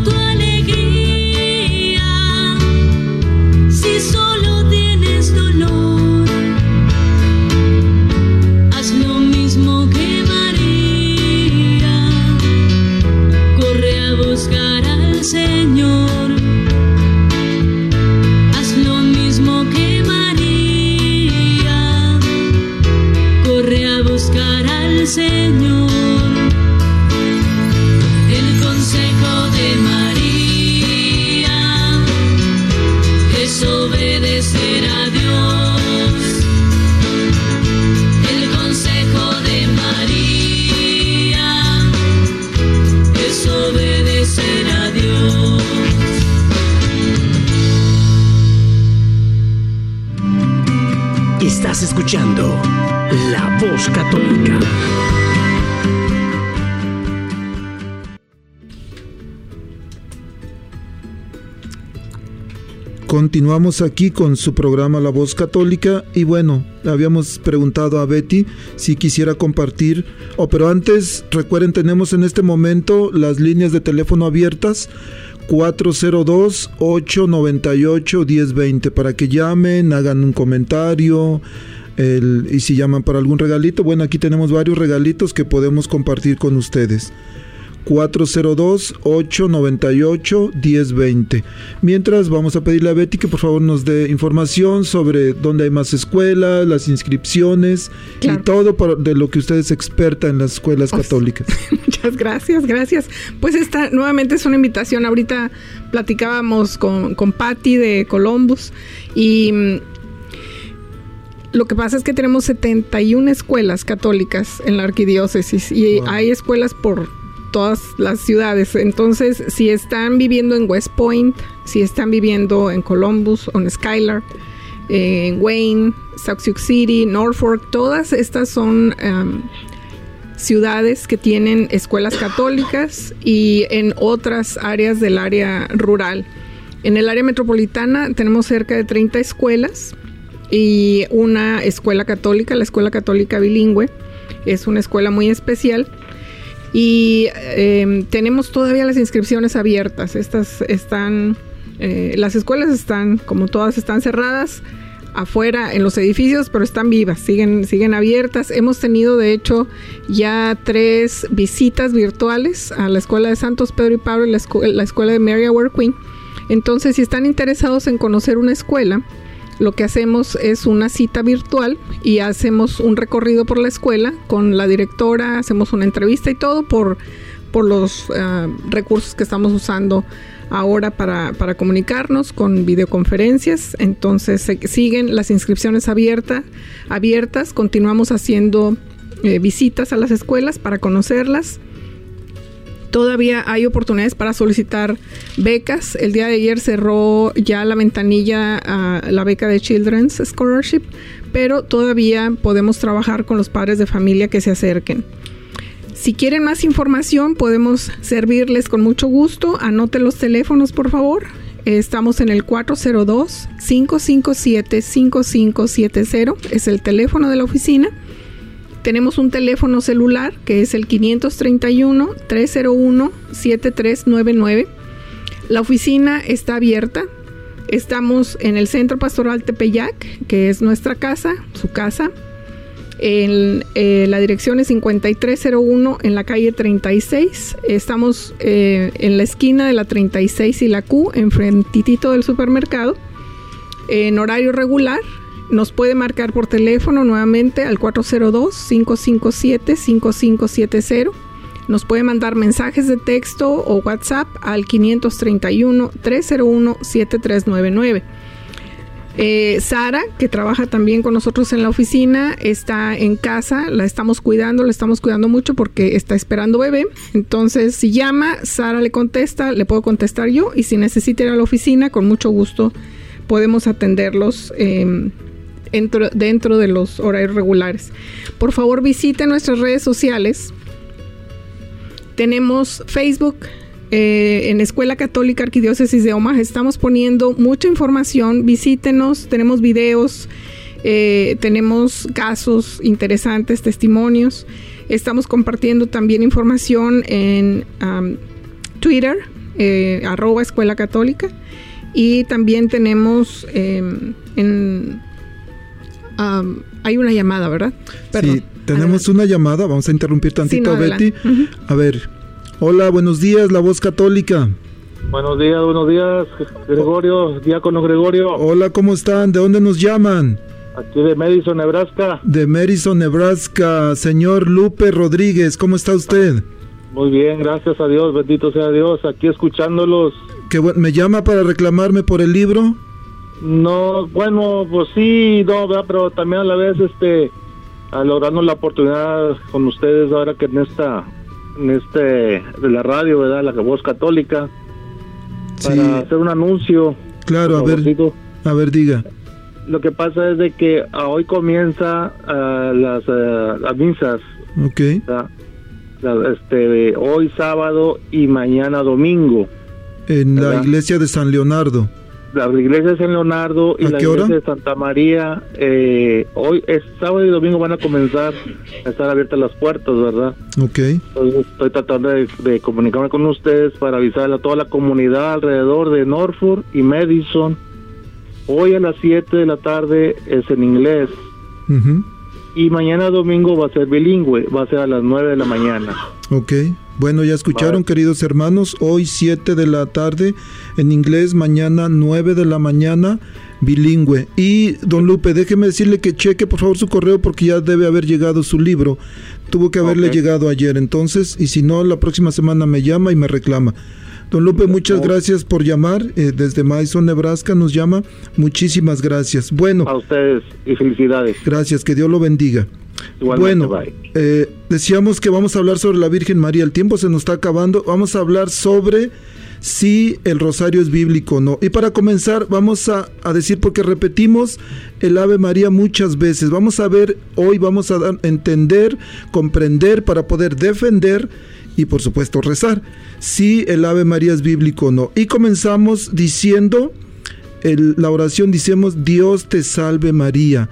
Continuamos aquí con su programa La Voz Católica y bueno, habíamos preguntado a Betty si quisiera compartir, oh, pero antes recuerden tenemos en este momento las líneas de teléfono abiertas 402-898-1020 para que llamen, hagan un comentario, y si llaman para algún regalito, bueno, aquí tenemos varios regalitos que podemos compartir con ustedes. 402-898-1020. Mientras vamos a pedirle a Betty que por favor nos dé información sobre dónde hay más escuelas, las inscripciones y todo de lo que usted es experta en las escuelas católicas. Muchas gracias, gracias. Pues esta nuevamente es una invitación. Ahorita platicábamos con, con Patti de Columbus y mm, lo que pasa es que tenemos 71 escuelas católicas en la arquidiócesis y hay escuelas por todas las ciudades. Entonces, si están viviendo en West Point, si están viviendo en Columbus en Skylar, en Wayne, South Sioux City, Norfolk, todas estas son um, ciudades que tienen escuelas católicas y en otras áreas del área rural. En el área metropolitana tenemos cerca de 30 escuelas y una escuela católica, la Escuela Católica Bilingüe. Es una escuela muy especial. Y em, tenemos todavía las inscripciones abiertas. Estas están, eh, las escuelas están, como todas, están cerradas afuera en los edificios, pero están vivas, siguen, siguen abiertas. Hemos tenido, de hecho, ya tres visitas virtuales a la Escuela de Santos Pedro y Pablo y la, la Escuela de Mary Award Queen. Entonces, si están interesados en conocer una escuela, lo que hacemos es una cita virtual y hacemos un recorrido por la escuela con la directora, hacemos una entrevista y todo por, por los eh, recursos que estamos usando ahora para, comunicarnos con videoconferencias. Entonces se siguen las inscripciones abiertas, abiertas, continuamos haciendo eh, visitas a las escuelas para conocerlas Todavía hay oportunidades para solicitar becas. El día de ayer cerró ya la ventanilla a la beca de Children's Scholarship, pero todavía podemos trabajar con los padres de familia que se acerquen. Si quieren más información, podemos servirles con mucho gusto. Anoten los teléfonos, por favor. Estamos en el 402-557-5570. Es el teléfono de la oficina tenemos un teléfono celular que es el 531-301-7399. La oficina está abierta. Estamos en el Centro Pastoral Tepeyac, que es nuestra casa, su casa. En, eh, la dirección es 5301 en la calle 36. Estamos eh, en la esquina de la 36 y la Q, enfrentitito del supermercado. en horario regular. Nos puede marcar por teléfono nuevamente al 402-557-5570. Nos puede mandar mensajes de texto o WhatsApp al 531-301-7399. Eh, Sara, que trabaja también con nosotros en la oficina, está en casa, la estamos cuidando, la estamos cuidando mucho porque está esperando bebé. Entonces, si llama, Sara le contesta, le puedo contestar yo y si necesita ir a la oficina, con mucho gusto podemos atenderlos. Eh, dentro, dentro de los horarios regulares. Por favor, visite nuestras redes sociales. Tenemos Facebook, eh, en Escuela Católica Arquidiócesis de Omaha. Estamos poniendo mucha información. Visítenos, tenemos videos, eh, tenemos casos interesantes, testimonios. Estamos compartiendo también información en Twitter, eh, arroba Escuela Católica. Y también tenemos em, en... Um, hay una llamada, ¿verdad? Sí, tenemos una llamada. Vamos a interrumpir tantito a Betty. A ver, Hola, buenos días, la voz católica. Buenos días, buenos días, Gregorio, diácono Gregorio. Hola, ¿cómo están? ¿De dónde nos llaman? Aquí de Madison, Nebraska. De Madison, Nebraska. Señor Lupe Rodríguez, ¿cómo está usted? Muy bien, gracias a Dios, bendito sea Dios, aquí escuchándolos. ¿Qué, ¿Me llama para reclamarme por el libro? No, bueno, pues sí, no, pero también a la vez, este, logrando la oportunidad con ustedes ahora que en esta en este de la radio, ¿verdad? La voz católica para hacer un anuncio. Claro, a ver, a ver, diga. Lo que pasa es de que hoy comienza uh, las, uh, misas. Ok. este, hoy sábado y mañana domingo. En la iglesia de San Leonardo la iglesia de San Leonardo y la iglesia de Santa María, eh, hoy es sábado y domingo van a comenzar a estar abiertas las puertas, ¿verdad? Ok. estoy tratando de, comunicarme con ustedes para avisar a toda la comunidad alrededor de Norfolk y Madison. Hoy a las 7 de la tarde es en inglés. Y mañana domingo va a ser bilingüe, va a ser a las 9 de la mañana. Ok. Bueno, ya escucharon, queridos hermanos, hoy 7 de la tarde en inglés, mañana 9 de la mañana bilingüe. Y don Lupe, déjeme decirle que cheque por favor su correo porque ya debe haber llegado su libro. Tuvo que haberle llegado ayer, entonces, y si no, la próxima semana me llama y me reclama. Don Lupe, muchas gracias por llamar. Eh, desde Madison, Nebraska nos llama. Muchísimas gracias. Bueno. A ustedes y felicidades. Gracias, que Dios lo bendiga bueno, eh, decíamos que vamos a hablar sobre la Virgen María. El tiempo se nos está acabando. Vamos a hablar sobre si el rosario es bíblico o no. Y para comenzar, vamos a, decir, porque repetimos el Ave María muchas veces. Vamos a ver, hoy vamos a entender, comprender, para poder defender y por supuesto rezar, si el Ave María es bíblico o no. Y comenzamos diciendo, la oración, decimos, Dios te salve María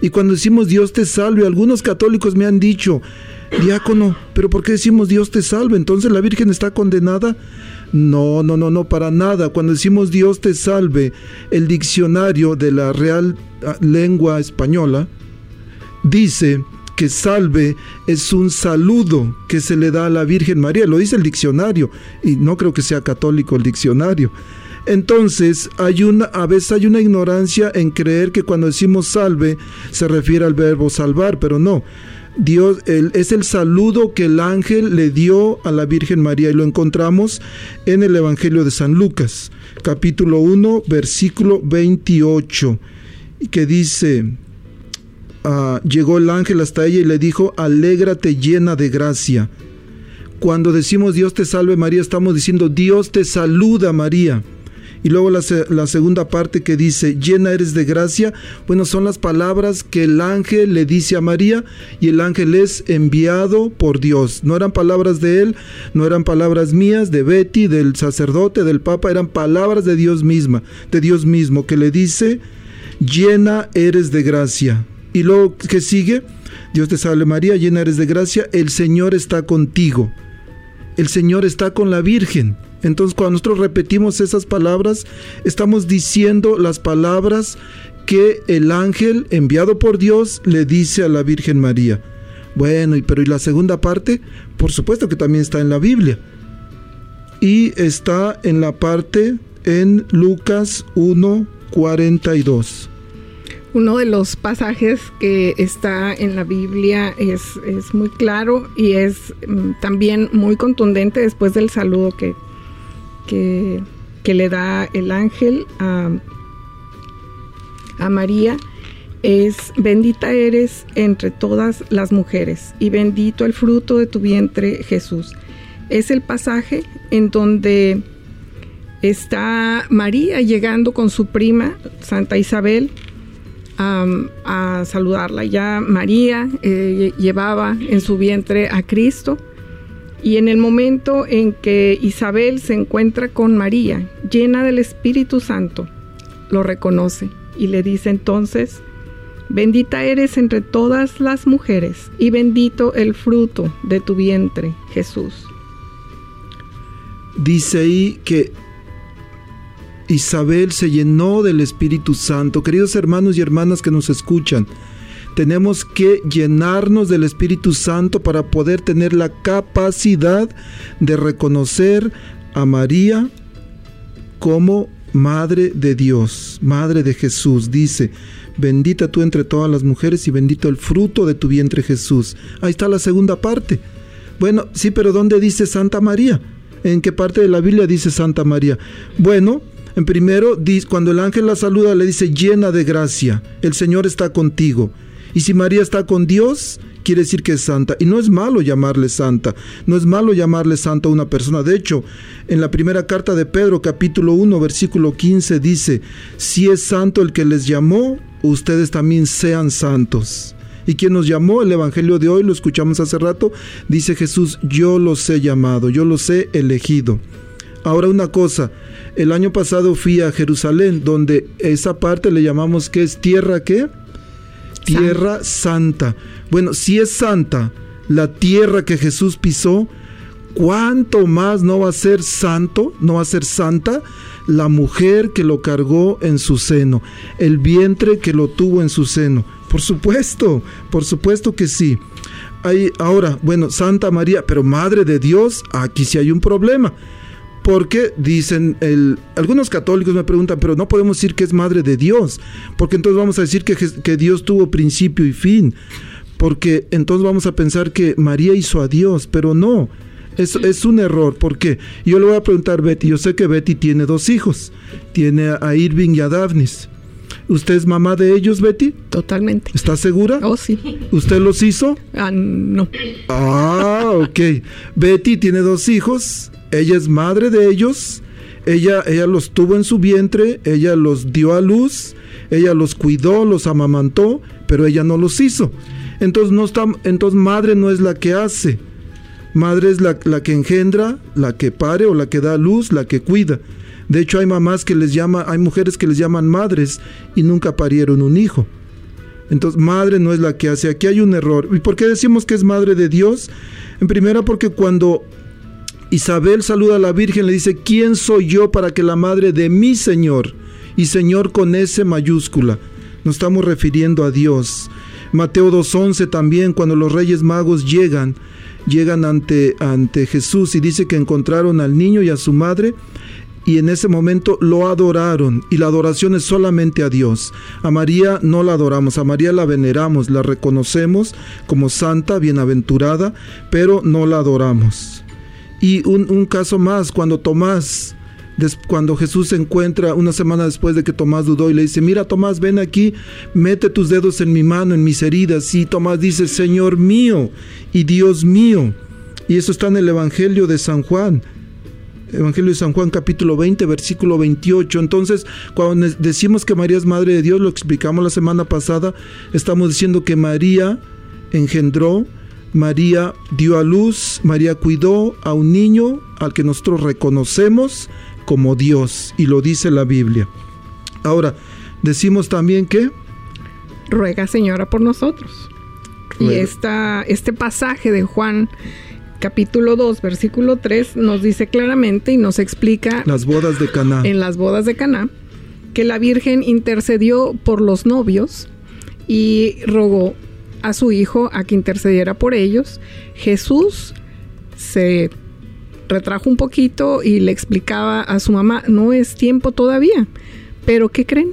y cuando decimos Dios te salve, algunos católicos me han dicho, diácono, pero ¿por qué decimos Dios te salve? Entonces la Virgen está condenada. No, no, no, no, para nada. Cuando decimos Dios te salve, el diccionario de la Real ah, Lengua Española dice que salve es un saludo que se le da a la Virgen María. Lo dice el diccionario y no creo que sea católico el diccionario. Entonces, hay una, a veces hay una ignorancia en creer que cuando decimos salve se refiere al verbo salvar, pero no. Dios es el saludo que el ángel le dio a la Virgen María y lo encontramos en el Evangelio de San Lucas, capítulo 1, versículo 28, que dice, ah, llegó el ángel hasta ella y le dijo, alégrate llena de gracia. Cuando decimos Dios te salve María, estamos diciendo Dios te saluda María. Y luego la, segunda parte que dice, llena eres de gracia, bueno, son las palabras que el ángel le dice a María y el ángel es enviado por Dios. No eran palabras de él, no eran palabras mías, de Betty, del sacerdote, del papa, eran palabras de Dios misma, de Dios mismo, que le dice, llena eres de gracia. Y luego que sigue, Dios te salve María, llena eres de gracia, el Señor está contigo. El Señor está con la Virgen. Entonces cuando nosotros repetimos esas palabras, estamos diciendo las palabras que el ángel enviado por Dios le dice a la Virgen María. Bueno, pero ¿y la segunda parte? Por supuesto que también está en la Biblia. Y está en la parte en Lucas 1, 42. Uno de los pasajes que está en la Biblia es, es muy claro y es mm, también muy contundente después del saludo que, que, le da el ángel a, a María. Es bendita eres entre todas las mujeres y bendito el fruto de tu vientre Jesús. Es el pasaje en donde está María llegando con su prima, Santa Isabel, a saludarla. Ya María eh, llevaba en su vientre a Cristo y en el momento en que Isabel se encuentra con María, llena del Espíritu Santo, lo reconoce y le dice entonces, bendita eres entre todas las mujeres y bendito el fruto de tu vientre, Jesús. Dice ahí que Isabel se llenó del Espíritu Santo. Queridos hermanos y hermanas que nos escuchan, tenemos que llenarnos del Espíritu Santo para poder tener la capacidad de reconocer a María como Madre de Dios, Madre de Jesús. Dice, bendita tú entre todas las mujeres y bendito el fruto de tu vientre Jesús. Ahí está la segunda parte. Bueno, sí, pero ¿dónde dice Santa María? ¿En qué parte de la Biblia dice Santa María? Bueno, en primero, cuando el ángel la saluda, le dice, llena de gracia, el Señor está contigo. Y si María está con Dios, quiere decir que es santa. Y no es malo llamarle santa, no es malo llamarle santa a una persona. De hecho, en la primera carta de Pedro, capítulo 1, versículo 15, dice, si es santo el que les llamó, ustedes también sean santos. Y quien nos llamó, el Evangelio de hoy, lo escuchamos hace rato, dice Jesús, yo los he llamado, yo los he elegido. Ahora una cosa, el año pasado fui a Jerusalén, donde esa parte le llamamos que es tierra qué? Tierra santa. Bueno, si es santa la tierra que Jesús pisó, ¿cuánto más no va a ser santo, no va a ser santa la mujer que lo cargó en su seno, el vientre que lo tuvo en su seno? Por supuesto, por supuesto que sí. Hay, ahora, bueno, Santa María, pero Madre de Dios, aquí sí hay un problema porque dicen, el, algunos católicos me preguntan, pero no podemos decir que es madre de Dios, porque entonces vamos a decir que, que Dios tuvo principio y fin, porque entonces vamos a pensar que María hizo a Dios, pero no. Es, es, un error, porque yo le voy a preguntar a Betty, yo sé que Betty tiene dos hijos, tiene a Irving y a Daphnis. ¿Usted es mamá de ellos, Betty? Totalmente. ¿Está segura? Oh, sí. ¿Usted los hizo? Ah, no. Ah, ok. Betty tiene dos hijos, ella es madre de ellos, ella, ella los tuvo en su vientre, ella los dio a luz, ella los cuidó, los amamantó, pero ella no los hizo. Entonces, no está, entonces madre no es la que hace, madre es la, la que engendra, la que pare o la que da luz, la que cuida. De hecho, hay mamás que les llaman, hay mujeres que les llaman madres y nunca parieron un hijo. Entonces, madre no es la que hace. Aquí hay un error. ¿Y por qué decimos que es madre de Dios? En primera, porque cuando Isabel saluda a la Virgen, le dice, ¿quién soy yo para que la madre de mi Señor, y Señor con S mayúscula, nos estamos refiriendo a Dios. Mateo 2.11 también, cuando los reyes magos llegan, llegan ante, ante Jesús y dice que encontraron al niño y a su madre y en ese momento lo adoraron y la adoración es solamente a Dios. A María no la adoramos, a María la veneramos, la reconocemos como santa, bienaventurada, pero no la adoramos. Y un, caso más, cuando Tomás, cuando Jesús se encuentra una semana después de que Tomás dudó y le dice, mira Tomás, ven aquí, mete tus dedos en mi mano, en mis heridas. Y Tomás dice, Señor mío y Dios mío. Y eso está en el Evangelio de San Juan. Evangelio de San Juan capítulo 20, versículo 28. Entonces, cuando decimos que María es Madre de Dios, lo explicamos la semana pasada, estamos diciendo que María engendró María dio a luz, María cuidó a un niño al que nosotros reconocemos como Dios, y lo dice la Biblia. Ahora, decimos también que... Ruega Señora por nosotros. Y esta, este pasaje de Juan capítulo 2, versículo 3 nos dice claramente y nos explica... Las bodas de Caná. En las bodas de Caná, que la Virgen intercedió por los novios y rogó a su hijo a que intercediera por ellos. Jesús se retrajo un poquito y le explicaba a su mamá, no es tiempo todavía, Pero ¿qué creen?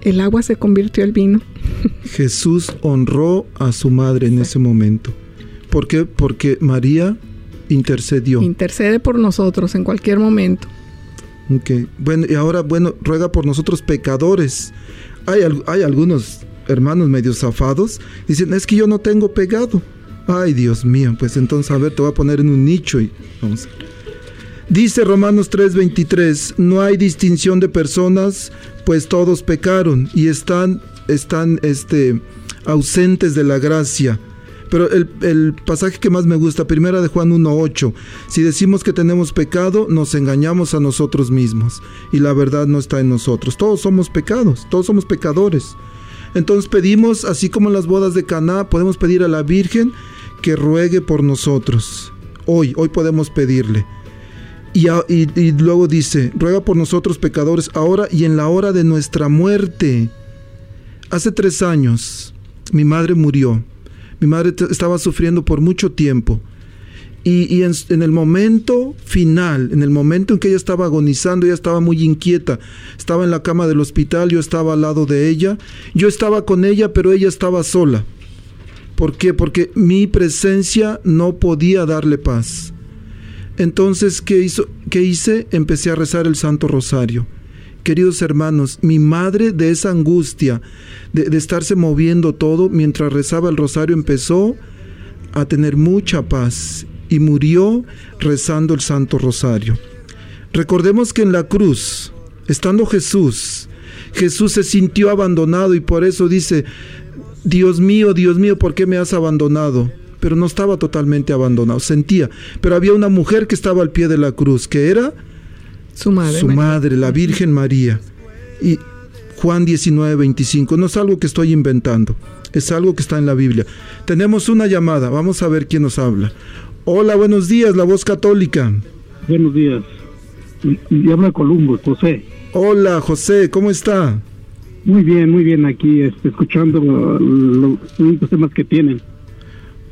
El agua se convirtió en vino. Jesús honró a su madre en ese momento. ¿Por qué? Porque María intercedió. Intercede por nosotros en cualquier momento. Ok. Bueno, y ahora, bueno, ruega por nosotros pecadores. Hay, hay algunos hermanos medio zafados. Dicen, es que yo no tengo pecado. Ay, Dios mío, pues entonces, a ver, te voy a poner en un nicho y. Dice Romanos 3:23, no hay distinción de personas, pues todos pecaron y están, están este, ausentes de la gracia. Pero el, el, pasaje que más me gusta, primera de Juan 1.8, si decimos que tenemos pecado, nos engañamos a nosotros mismos y la verdad no está en nosotros. Todos somos pecados, todos somos pecadores. Entonces pedimos, así como en las bodas de Caná, podemos pedir a la Virgen que ruegue por nosotros. Hoy, hoy podemos pedirle. Y, y, y, luego dice, ruega por nosotros pecadores ahora y en la hora de nuestra muerte. Hace tres años mi madre murió. Mi madre estaba sufriendo por mucho tiempo. Y, en, el momento final, en el momento en que ella estaba agonizando, ella estaba muy inquieta. Estaba en la cama del hospital, yo estaba al lado de ella. Yo estaba con ella, pero ella estaba sola. ¿Por qué? Porque mi presencia no podía darle paz. Entonces, ¿qué, hizo, ¿qué hice? Empecé a rezar el Santo Rosario. Queridos hermanos, mi madre de esa angustia, de, estarse moviendo todo, mientras rezaba el rosario, empezó a tener mucha paz y murió rezando el Santo Rosario. Recordemos que en la cruz, estando Jesús, Jesús se sintió abandonado y por eso dice, Dios mío, Dios mío, ¿por qué me has abandonado? Pero no estaba totalmente abandonado, sentía. Pero había una mujer que estaba al pie de la cruz, que era su madre, su madre la Virgen María. Y Juan 19, 25, no es algo que estoy inventando, es algo que está en la Biblia. Tenemos una llamada, vamos a ver quién nos habla. Hola, buenos días, la voz católica. Buenos días. Y habla José. Hola, José, ¿cómo está? Muy bien, muy bien, aquí este, escuchando los temas que tienen.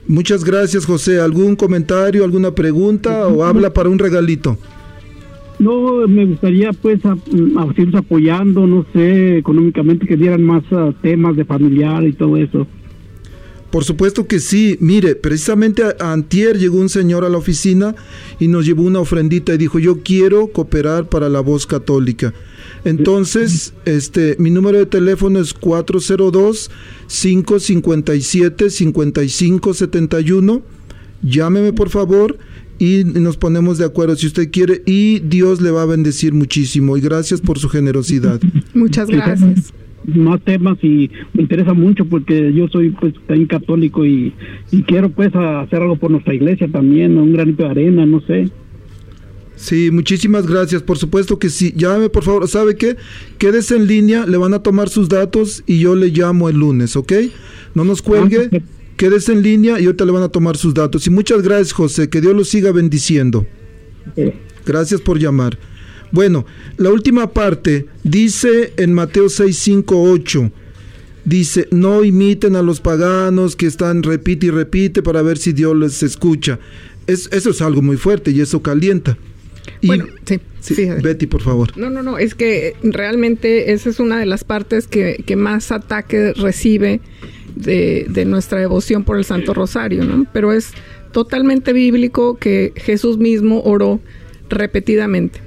Muchas gracias, José. ¿Algún comentario, alguna pregunta o habla para un regalito? No, me gustaría pues a, a seguirnos apoyando, no sé, económicamente que dieran más uh, temas de familiar y todo eso. Por supuesto que sí. Mire, precisamente a, antier llegó un señor a la oficina y nos llevó una ofrendita y dijo, yo quiero cooperar para la voz católica. Entonces, este, mi número de teléfono es 402-557-5571. Llámeme por favor y nos ponemos de acuerdo si usted quiere y Dios le va a bendecir muchísimo y gracias por su generosidad. Muchas gracias. Más temas y me interesa mucho porque yo soy pues también católico y, y quiero pues hacer algo por nuestra iglesia también, un granito de arena, no sé. Sí, muchísimas gracias. Por supuesto que sí. Llámeme, por favor. ¿Sabe qué? Quédese en línea, le van a tomar sus datos y yo le llamo el lunes, ¿ok? No nos cuelgue. Quédese en línea y ahorita le van a tomar sus datos. Y muchas gracias, José. Que Dios lo siga bendiciendo. Gracias por llamar. Bueno, la última parte dice en Mateo 6, 5, 8. Dice, no imiten a los paganos que están repite y repite para ver si Dios les escucha. Es, eso es algo muy fuerte y eso calienta. Y, bueno, sí, sí, sí, Betty, por favor. No, no, no, es que realmente esa es una de las partes que, que más ataque recibe de, de, nuestra devoción por el Santo Rosario, ¿no? Pero es totalmente bíblico que Jesús mismo oró repetidamente.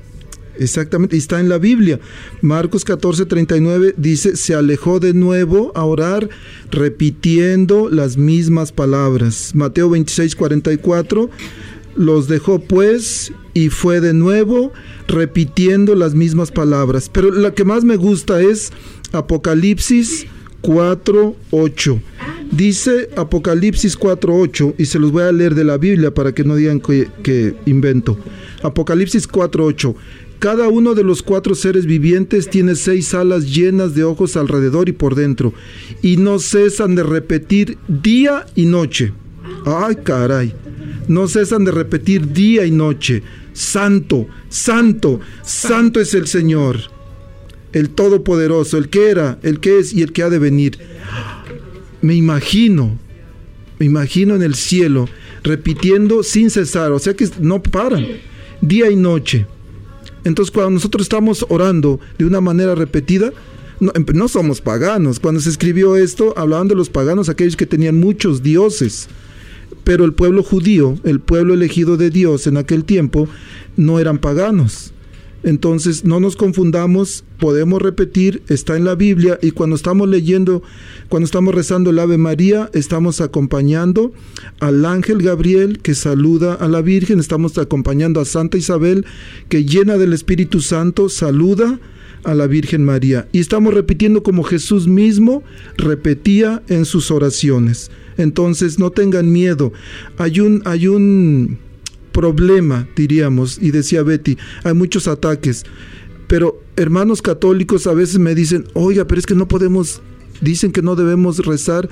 Exactamente, y está en la Biblia. Marcos 14, 39 dice, se alejó de nuevo a orar repitiendo las mismas palabras. Mateo 26, 44, los dejó pues y fue de nuevo repitiendo las mismas palabras. Pero la que más me gusta es Apocalipsis 4, 8. Dice Apocalipsis 4, 8, y se los voy a leer de la Biblia para que no digan que, que invento. Apocalipsis 4, 8. Cada uno de los cuatro seres vivientes tiene seis alas llenas de ojos alrededor y por dentro, y no cesan de repetir día y noche. Ay, caray. No cesan de repetir día y noche. Santo, santo, santo es el Señor, el Todopoderoso, el que era, el que es y el que ha de venir. Me imagino, me imagino en el cielo, repitiendo sin cesar, o sea que no paran, día y noche. Entonces cuando nosotros estamos orando de una manera repetida, no, no, somos paganos. Cuando se escribió esto, hablaban de los paganos, aquellos que tenían muchos dioses. Pero el pueblo judío, el pueblo elegido de Dios en aquel tiempo, no eran paganos. Entonces, no nos confundamos, podemos repetir, está en la Biblia y cuando estamos leyendo, cuando estamos rezando el Ave María, estamos acompañando al ángel Gabriel que saluda a la Virgen, estamos acompañando a Santa Isabel que llena del Espíritu Santo saluda a la Virgen María y estamos repitiendo como Jesús mismo repetía en sus oraciones. Entonces, no tengan miedo. Hay un hay un problema, diríamos, y decía Betty, hay muchos ataques, pero hermanos católicos a veces me dicen, oiga, pero es que no podemos, dicen que no debemos rezar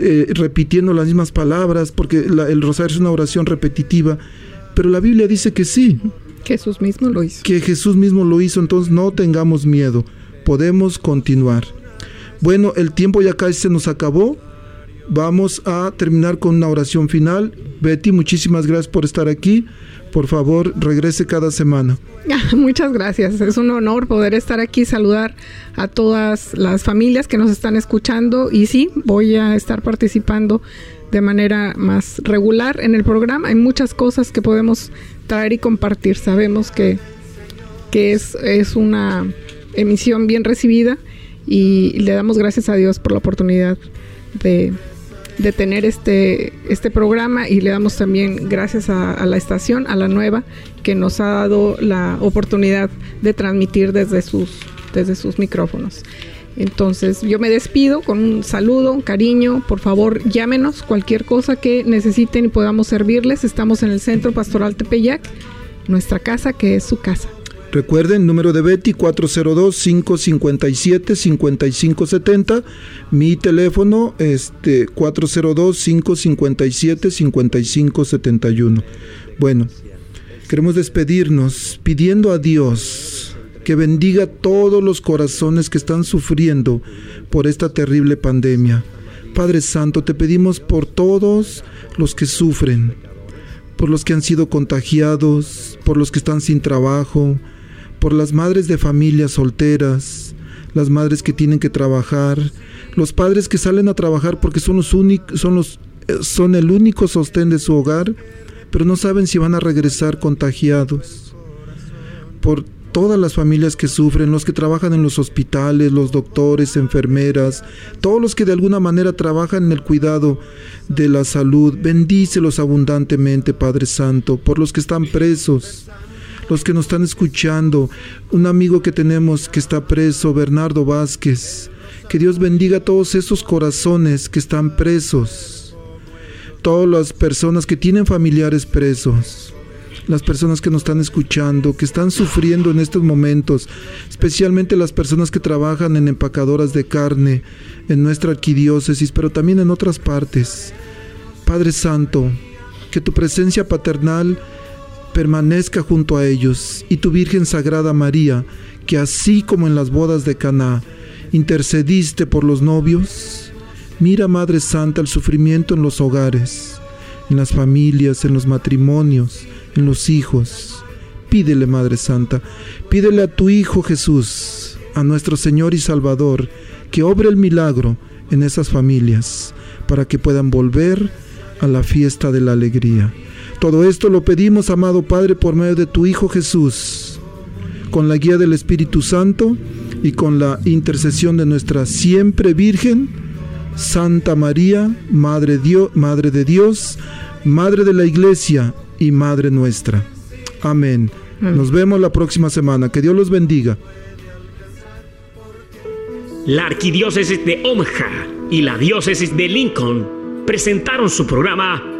eh, repitiendo las mismas palabras, porque el rosario es una oración repetitiva, pero la Biblia dice que sí. Jesús mismo lo hizo. Que Jesús mismo lo hizo, entonces no tengamos miedo, podemos continuar. Bueno, el tiempo ya casi se nos acabó vamos a terminar con una oración final. Betty, muchísimas gracias por estar aquí. Por favor, regrese cada semana. Muchas gracias. Es un honor poder estar aquí, saludar a todas las familias que nos están escuchando. Y sí, voy a estar participando de manera más regular en el programa. Hay muchas cosas que podemos traer y compartir. Sabemos que, que es, es una emisión bien recibida y le damos gracias a Dios por la oportunidad de de tener este, este programa y le damos también gracias a, la estación, a la nueva, que nos ha dado la oportunidad de transmitir desde sus, desde sus micrófonos. Entonces yo me despido con un saludo, un cariño, por favor llámenos cualquier cosa que necesiten y podamos servirles. Estamos en el Centro Pastoral Tepeyac, nuestra casa que es su casa. Recuerden, número de Betty 402-557-5570. Mi teléfono este 402-557-5571. Bueno, queremos despedirnos pidiendo a Dios que bendiga todos los corazones que están sufriendo por esta terrible pandemia. Padre Santo, te pedimos por todos los que sufren, por los que han sido contagiados, por los que están sin trabajo, por las madres de familias solteras, las madres que tienen que trabajar, los padres que salen a trabajar porque son los son los eh, son el único sostén de su hogar, pero no saben si van a regresar contagiados. Por todas las familias que sufren, los que trabajan en los hospitales, los doctores, enfermeras, todos los que de alguna manera trabajan en el cuidado de la salud, bendícelos abundantemente, Padre Santo, por los que están presos, los que nos están escuchando, un amigo que tenemos que está preso, Bernardo Vázquez. Que Dios bendiga a todos esos corazones que están presos, todas las personas que tienen familiares presos, las personas que nos están escuchando, que están sufriendo en estos momentos, especialmente las personas que trabajan en empacadoras de carne en nuestra arquidiócesis, pero también en otras partes. Padre Santo, que tu presencia paternal permanezca junto a ellos, y tu Virgen Sagrada María, que así como en las bodas de Caná intercediste por los novios, mira Madre Santa el sufrimiento en los hogares, en las familias, en los matrimonios, en los hijos. Pídele, Madre Santa, pídele a tu Hijo Jesús, a nuestro Señor y Salvador, que obre el milagro en esas familias, para que puedan volver a la fiesta de la alegría. Todo esto lo pedimos, amado Padre, por medio de tu Hijo Jesús, con la guía del Espíritu Santo y con la intercesión de nuestra siempre Virgen, Santa María, Madre, Dios, Madre de Dios, Madre de la Iglesia y Madre nuestra. Amén. Nos vemos la próxima semana. Que Dios los bendiga. La Arquidiócesis de Omaha y la Diócesis de Lincoln presentaron su programa